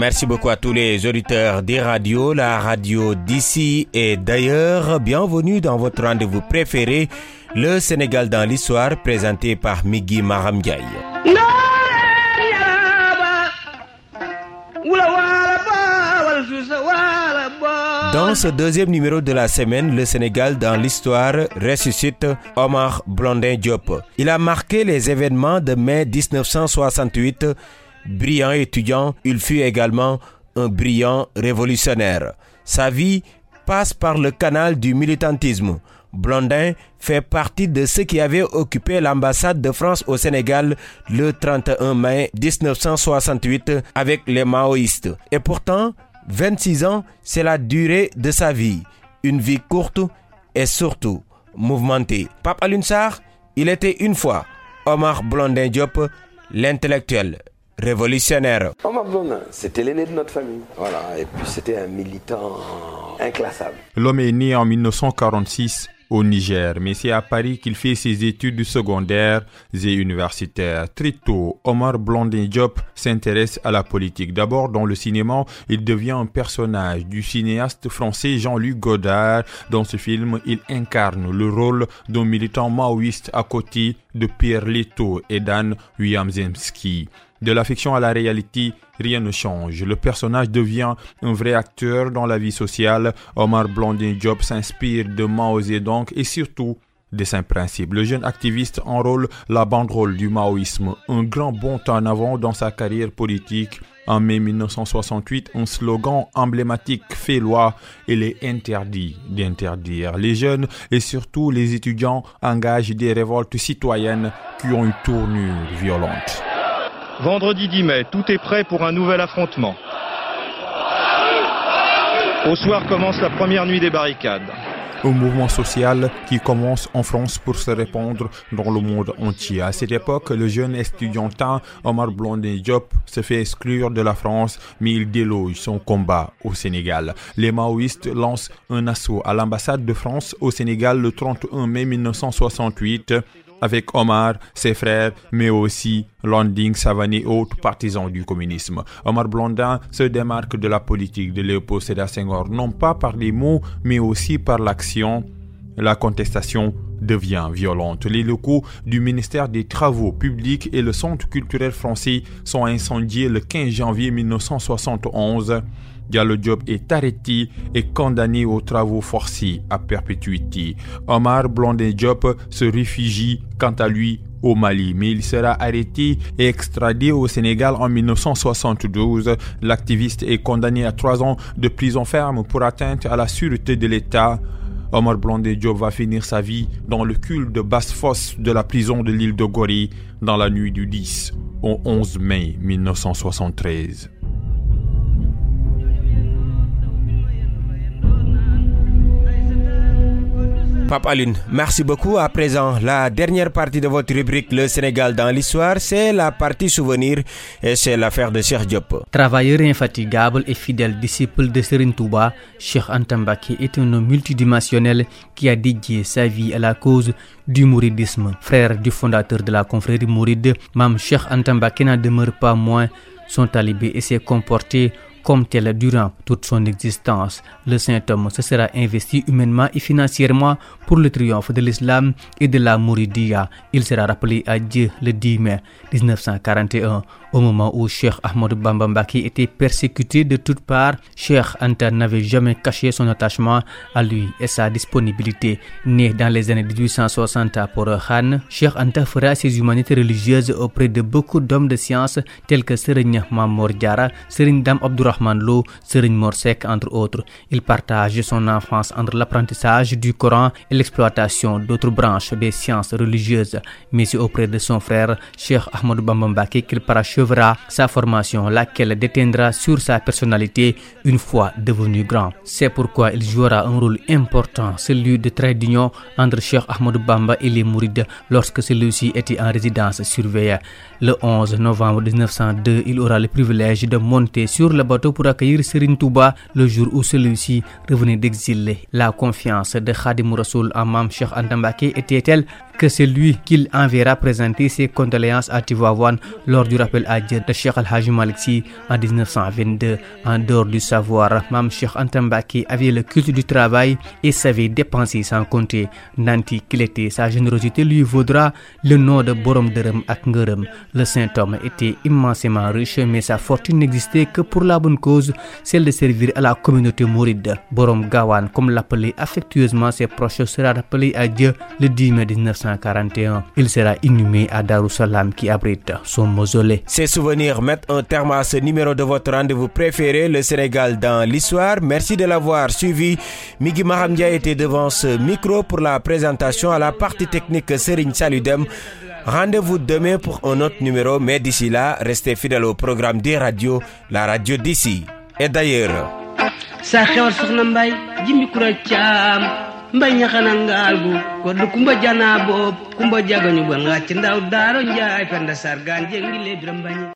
Merci beaucoup à tous les auditeurs des radios, la radio d'ici et d'ailleurs. Bienvenue dans votre rendez-vous préféré, le Sénégal dans l'histoire, présenté par Migui Maramdiaye. Dans ce deuxième numéro de la semaine, le Sénégal dans l'histoire ressuscite Omar Blondin Diop. Il a marqué les événements de mai 1968. Brillant étudiant, il fut également un brillant révolutionnaire. Sa vie passe par le canal du militantisme. Blondin fait partie de ceux qui avaient occupé l'ambassade de France au Sénégal le 31 mai 1968 avec les maoïstes. Et pourtant, 26 ans, c'est la durée de sa vie. Une vie courte et surtout mouvementée. Pape Alunsar, il était une fois Omar Blondin Diop, l'intellectuel révolutionnaire. Omar Blondin, c'était l'aîné de notre famille. Voilà, et puis c'était un militant inclassable. L'homme est né en 1946 au Niger, mais c'est à Paris qu'il fait ses études secondaires et universitaires. Très tôt, Omar Blondin Diop s'intéresse à la politique. D'abord dans le cinéma, il devient un personnage du cinéaste français Jean-Luc Godard. Dans ce film, il incarne le rôle d'un militant maoïste à côté de Pierre Leto et Dan Wiamzemski. De la fiction à la réalité, rien ne change. Le personnage devient un vrai acteur dans la vie sociale. Omar Blondin Job s'inspire de Mao Zedong et surtout de ses principes. Le jeune activiste enrôle la banderole du maoïsme, un grand bond en avant dans sa carrière politique. En mai 1968, un slogan emblématique fait loi Il est interdit d'interdire. Les jeunes et surtout les étudiants engagent des révoltes citoyennes qui ont une tournure violente. Vendredi 10 mai, tout est prêt pour un nouvel affrontement. Au soir commence la première nuit des barricades. Un mouvement social qui commence en France pour se répandre dans le monde entier. À cette époque, le jeune étudiantin Omar Blondin Diop se fait exclure de la France, mais il déloge son combat au Sénégal. Les maoïstes lancent un assaut à l'ambassade de France au Sénégal le 31 mai 1968 avec Omar, ses frères, mais aussi Landing, Savani et autres partisans du communisme. Omar Blondin se démarque de la politique de Léopold Sédar Senghor, non pas par les mots, mais aussi par l'action. La contestation devient violente. Les locaux du ministère des Travaux publics et le Centre culturel français sont incendiés le 15 janvier 1971. Diallo Diop est arrêté et condamné aux travaux forcés à perpétuité. Omar Blondin Diop se réfugie quant à lui au Mali, mais il sera arrêté et extradé au Sénégal en 1972. L'activiste est condamné à trois ans de prison ferme pour atteinte à la sûreté de l'État. Omar Blondin Diop va finir sa vie dans le culte de basse-fosse de la prison de l'île de Gori dans la nuit du 10 au 11 mai 1973. Papa Lune, merci beaucoup. À présent, la dernière partie de votre rubrique Le Sénégal dans l'histoire, c'est la partie souvenir et c'est l'affaire de Cheikh Diop. Travailleur infatigable et fidèle disciple de Serine Touba, Cheikh Antambaki est un homme multidimensionnel qui a dédié sa vie à la cause du mouridisme. Frère du fondateur de la confrérie mouride, Mam Cheikh Antambaki n'en demeure pas moins son talibé et s'est comporté comme tel durant toute son existence. Le saint homme se sera investi humainement et financièrement pour le triomphe de l'islam et de la Mouridia. Il sera rappelé à Dieu le 10 mai 1941 au moment où Cheikh Ahmed Bambambaki était persécuté de toutes parts, Cheikh Anta n'avait jamais caché son attachement à lui et sa disponibilité. Né dans les années 1860 à Port-Khan, Cheikh Anta fera ses humanités religieuses auprès de beaucoup d'hommes de science tels que Serigne Mamor Diara, Serigne Dam Abdurrahman Lo, Serigne Morsek, entre autres. Il partage son enfance entre l'apprentissage du Coran et l'exploitation d'autres branches des sciences religieuses. Mais c'est auprès de son frère, Cheikh Ahmed Bambambaki, qu'il parachute sa formation, laquelle déteindra sur sa personnalité une fois devenu grand. C'est pourquoi il jouera un rôle important, celui de trait d'union entre Cheikh Ahmed Bamba et les Mourides lorsque celui-ci était en résidence surveillée. Le 11 novembre 1902, il aura le privilège de monter sur le bateau pour accueillir Serine Touba le jour où celui-ci revenait d'exil. La confiance de Khadim Rassoul en Mam Cheikh Antambake était telle que c'est lui qu'il enverra présenter ses condoléances à Tivaouane lors du rappel à Dieu de Cheikh Al-Hajj Malik Sy en 1922. En dehors du savoir, Mam Cheikh Antambaki avait le culte du travail et savait dépenser sans compter. Nanti qu'il était, sa générosité lui vaudra le nom de Borom Derem Akngerem. Le saint homme était immensément riche, mais sa fortune n'existait que pour la bonne cause, celle de servir à la communauté mouride. Borom Gawan, comme l'appelaient affectueusement ses proches, sera rappelé à Dieu le 10 mai 1941. Il sera inhumé à Darussalam qui abrite son mausolée. Ces souvenirs mettent un terme à ce numéro de votre rendez-vous préféré, le Sénégal dans l'histoire. Merci de l'avoir suivi. Migi Mahamdia était devant ce micro pour la présentation à la partie technique Serigne Saludem. Rendez-vous demain pour un autre numéro, mais d'ici là, restez fidèles au programme des radios, la radio d'ici et d'ailleurs. mbay ñaxana ngaal bu gordu kumba janaa boob kumba jagañu ba ngàcc ndaw daaro njaay penda sargaan jéngi lee biram mbañi